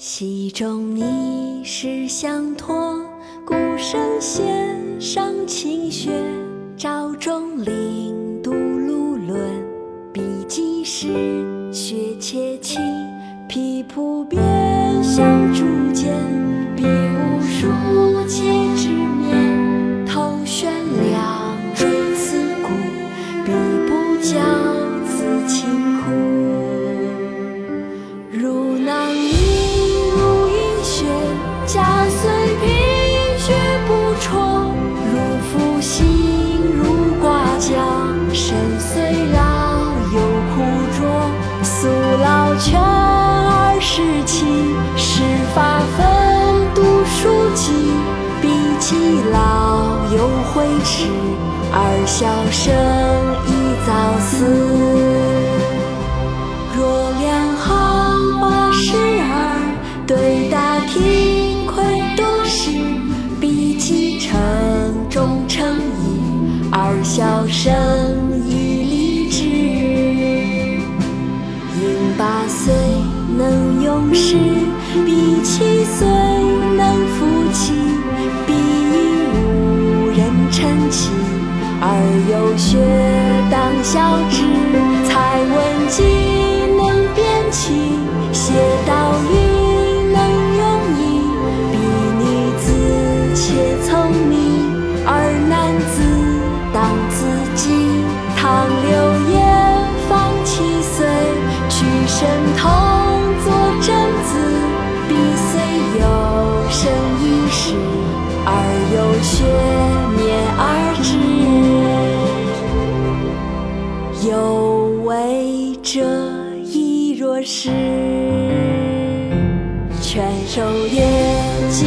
戏中你是相托，鼓声弦上清雪。朝中令渡卢轮，笔记时雪且清。皮蒲边相竹身虽老，犹枯拙。素劳全二十七，始发愤，读书籍。笔既老，犹悔迟，二小生，宜早死。若两行八十二，对答听愧多时。笔记成终成义，二小生亦立志。应八岁能用时，必七岁能夫妻。必应无人称其，而有学当孝之。才文既能辨其，写这一若是。犬守夜，祭